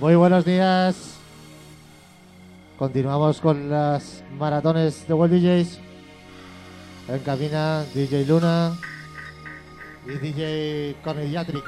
Muy buenos días. Continuamos con las maratones de World DJs. En cabina DJ Luna y DJ Corneliatric.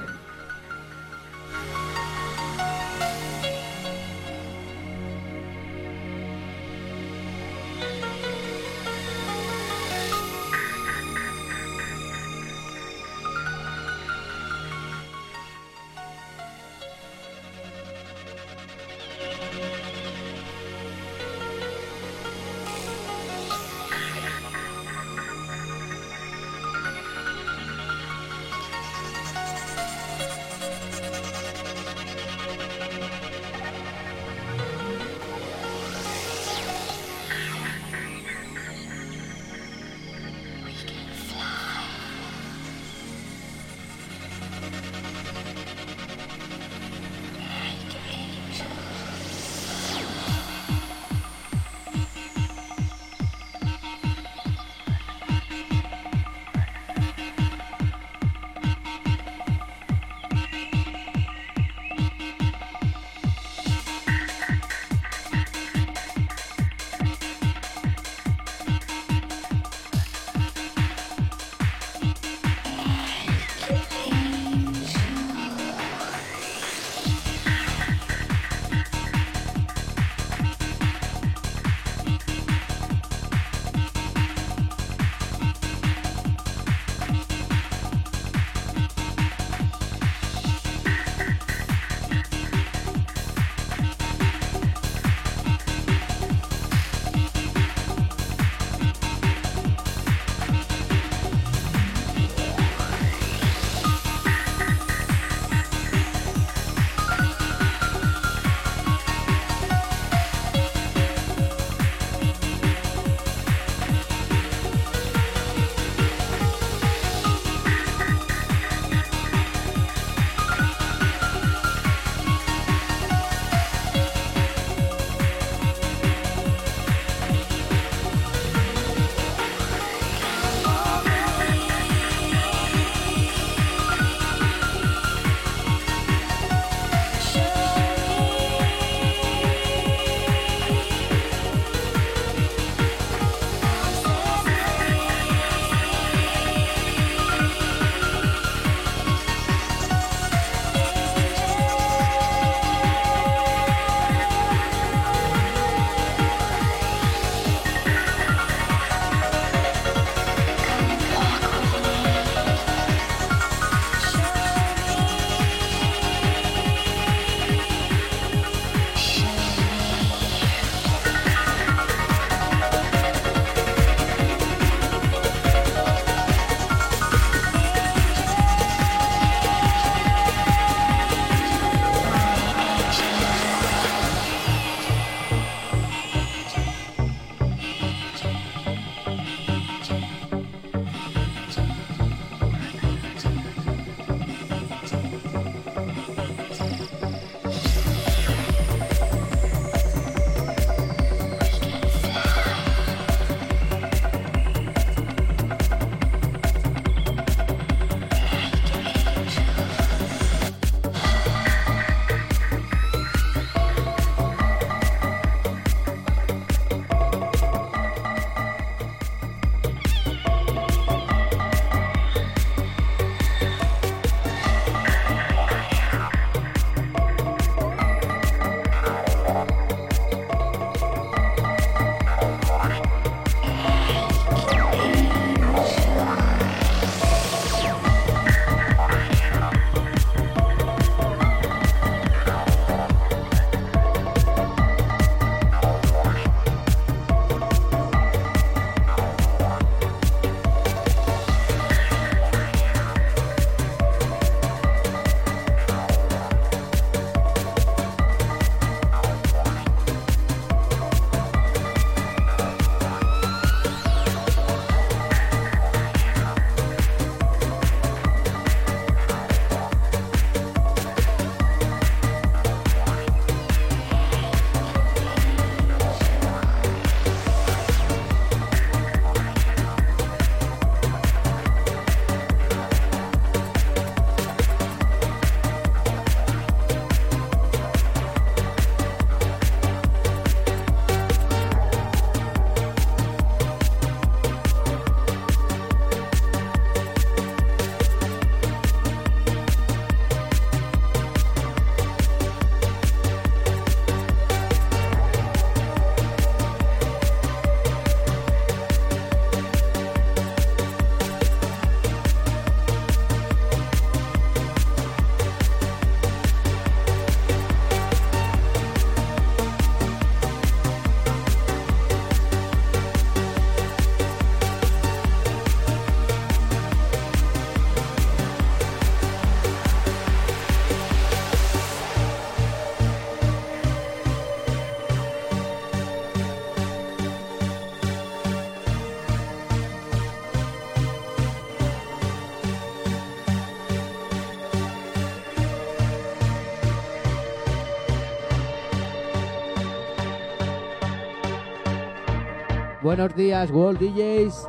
Buenos días, World DJs.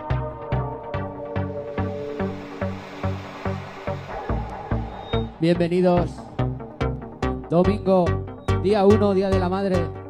Bienvenidos. Domingo, día 1, Día de la Madre.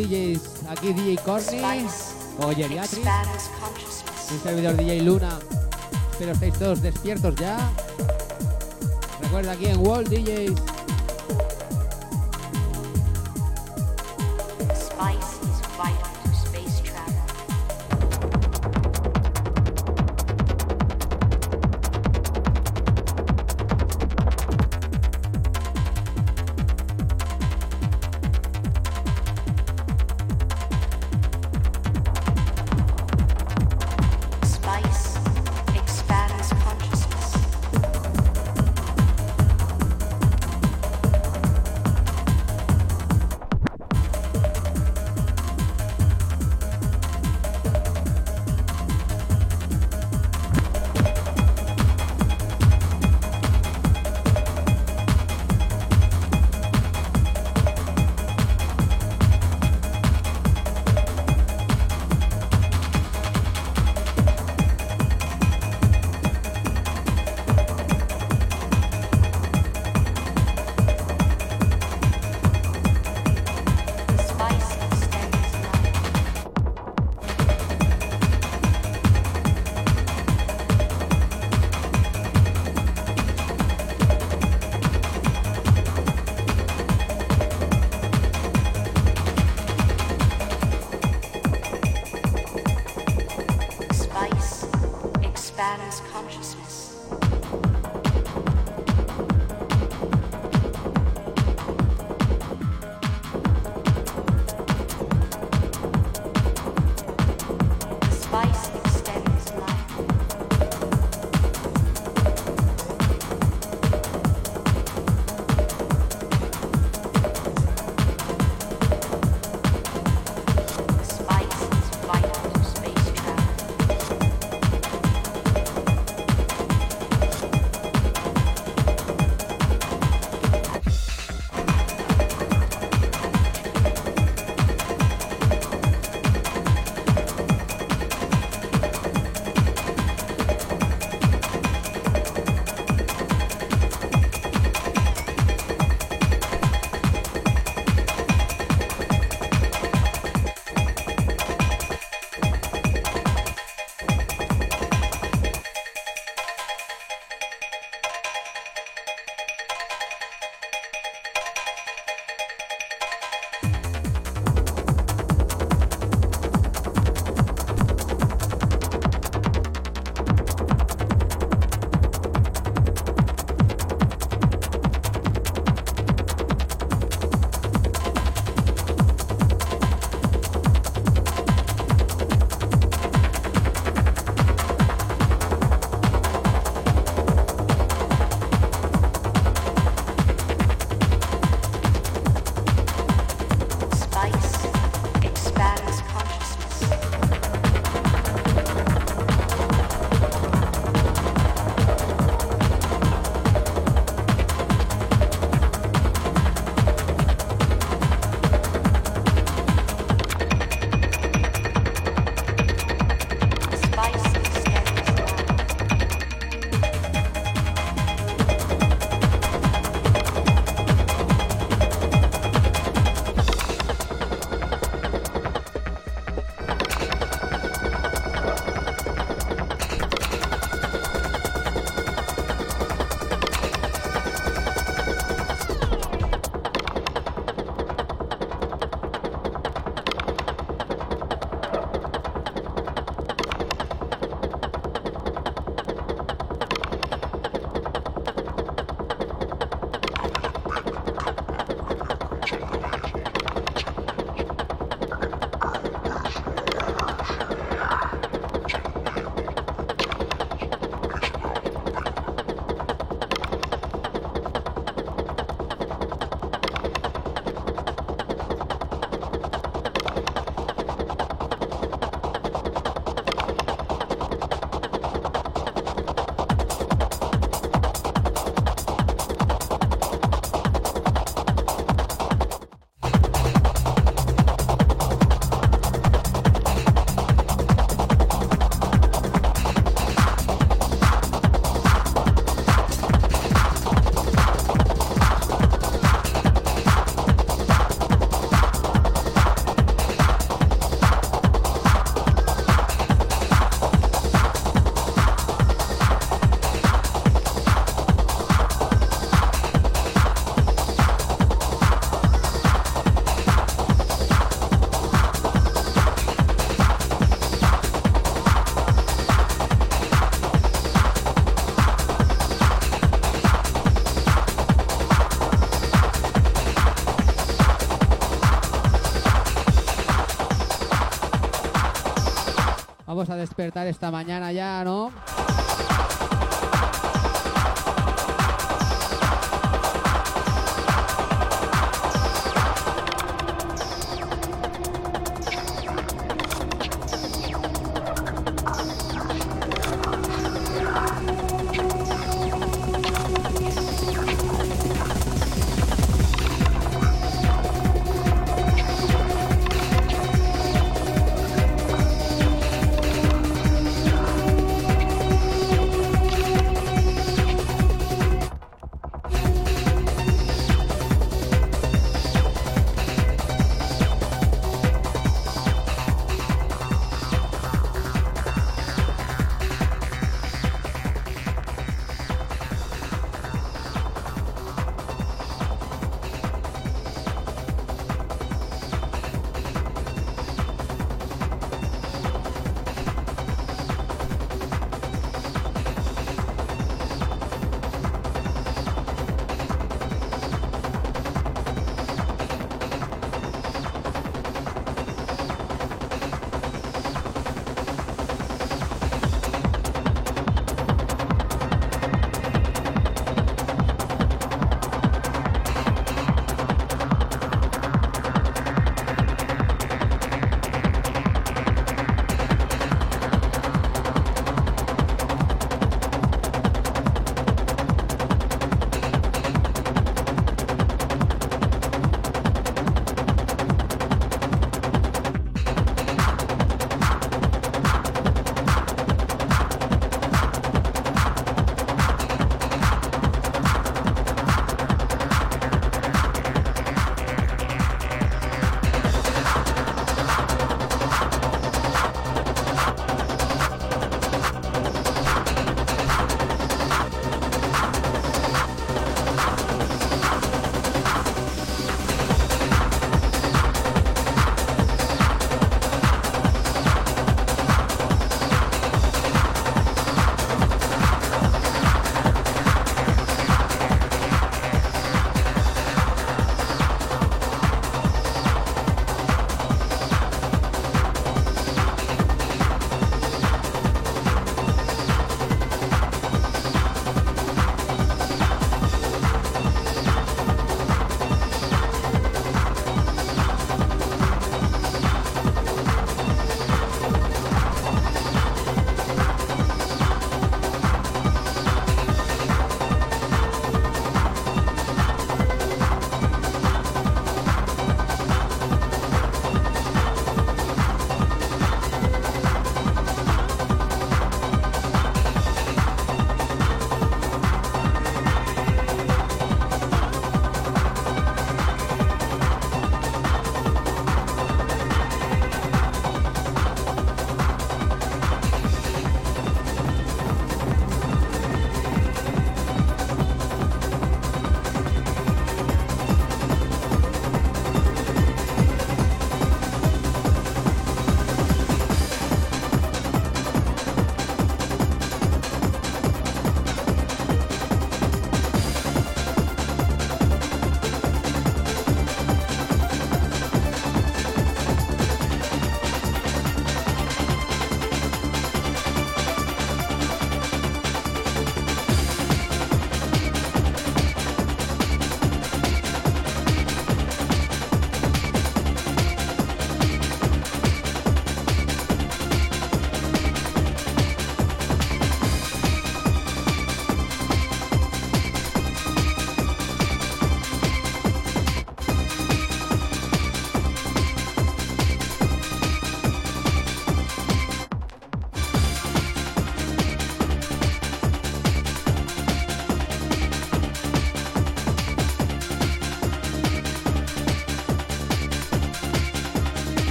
DJs. Aquí DJ Corny o Geriatric. Un servidor DJ Luna. Espero estéis todos despiertos ya. Recuerda aquí en World DJs. A despertar esta mañana ya, ¿no?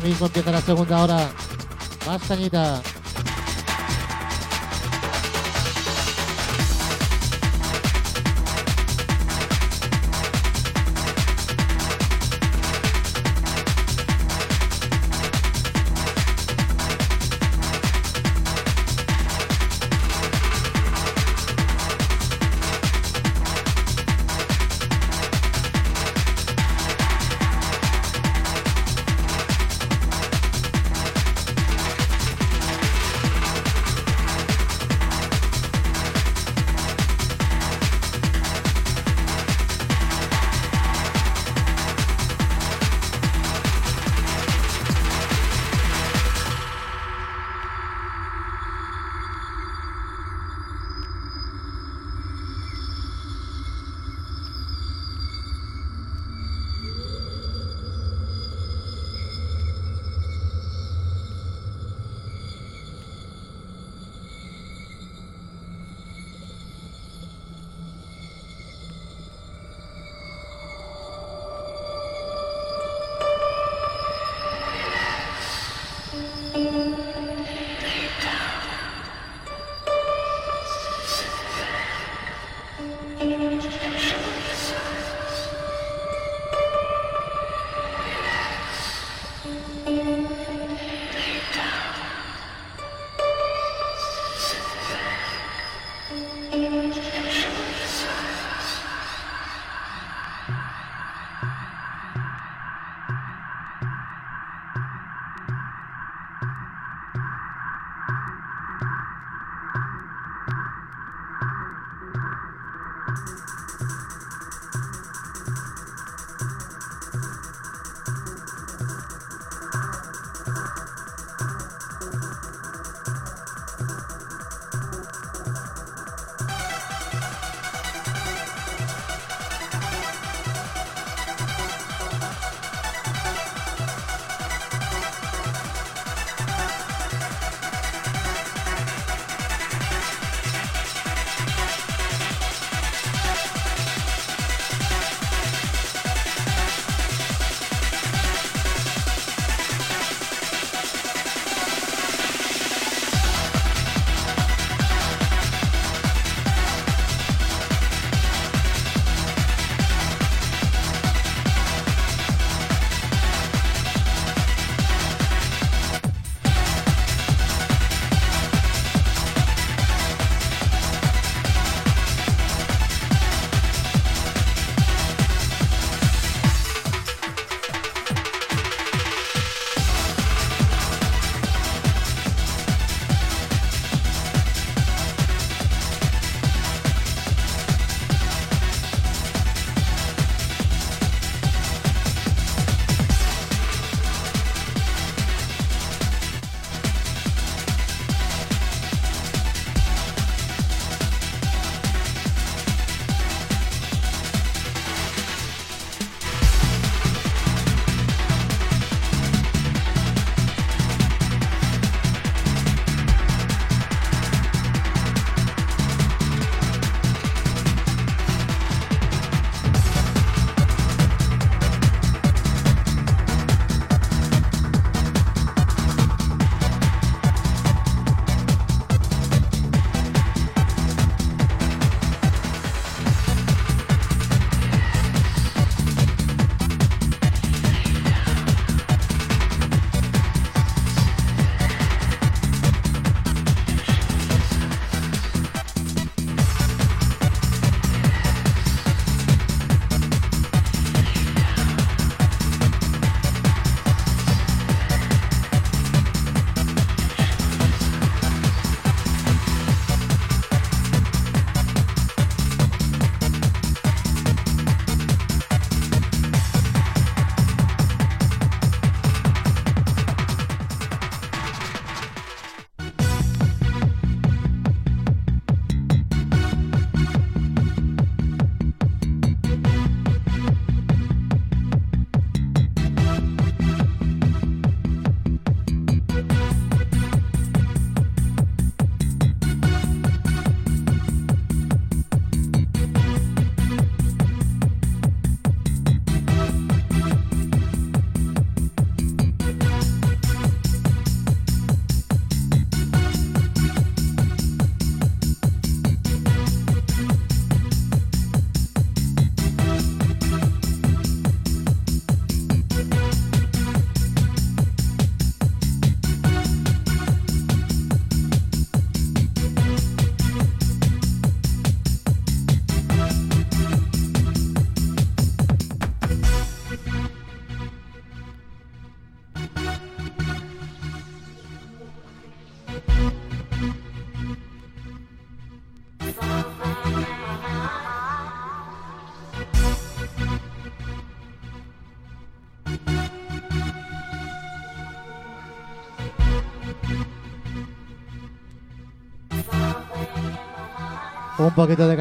Mismo empieza la segunda hora. Más cañita. Un poquito de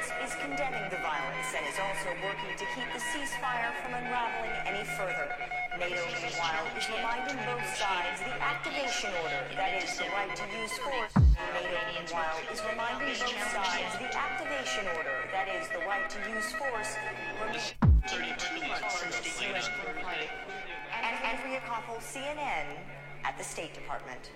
Kaitracid. condemning the violence and is also working to keep the ceasefire from unraveling any further. NATO, meanwhile, is reminding both sides the activation order, that is, the right to use force. NATO, meanwhile, is reminding both sides the activation order, that is, the right to use force, remains two months since the U.S. And Andrea Koppel, CNN, at the State Department.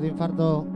De infarto.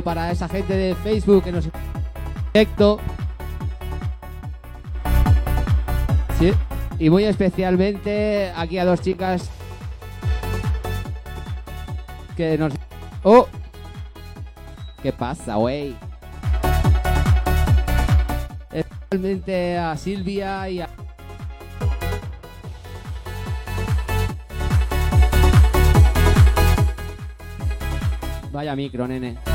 Para esa gente de Facebook que nos directo. Sí. Y muy especialmente aquí a dos chicas que nos. ¡Oh! ¿Qué pasa, wey? Especialmente a Silvia y a. Vaya micro, nene.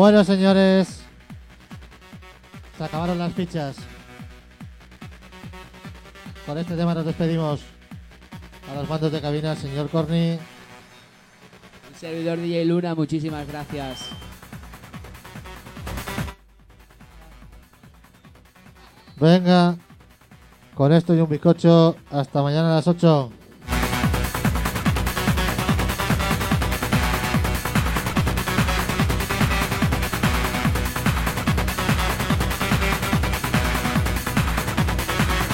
Bueno, señores. Se acabaron las fichas. Con este tema nos despedimos. A los mandos de cabina, señor Corny. El servidor DJ Luna, muchísimas gracias. Venga. Con esto y un bizcocho. Hasta mañana a las 8.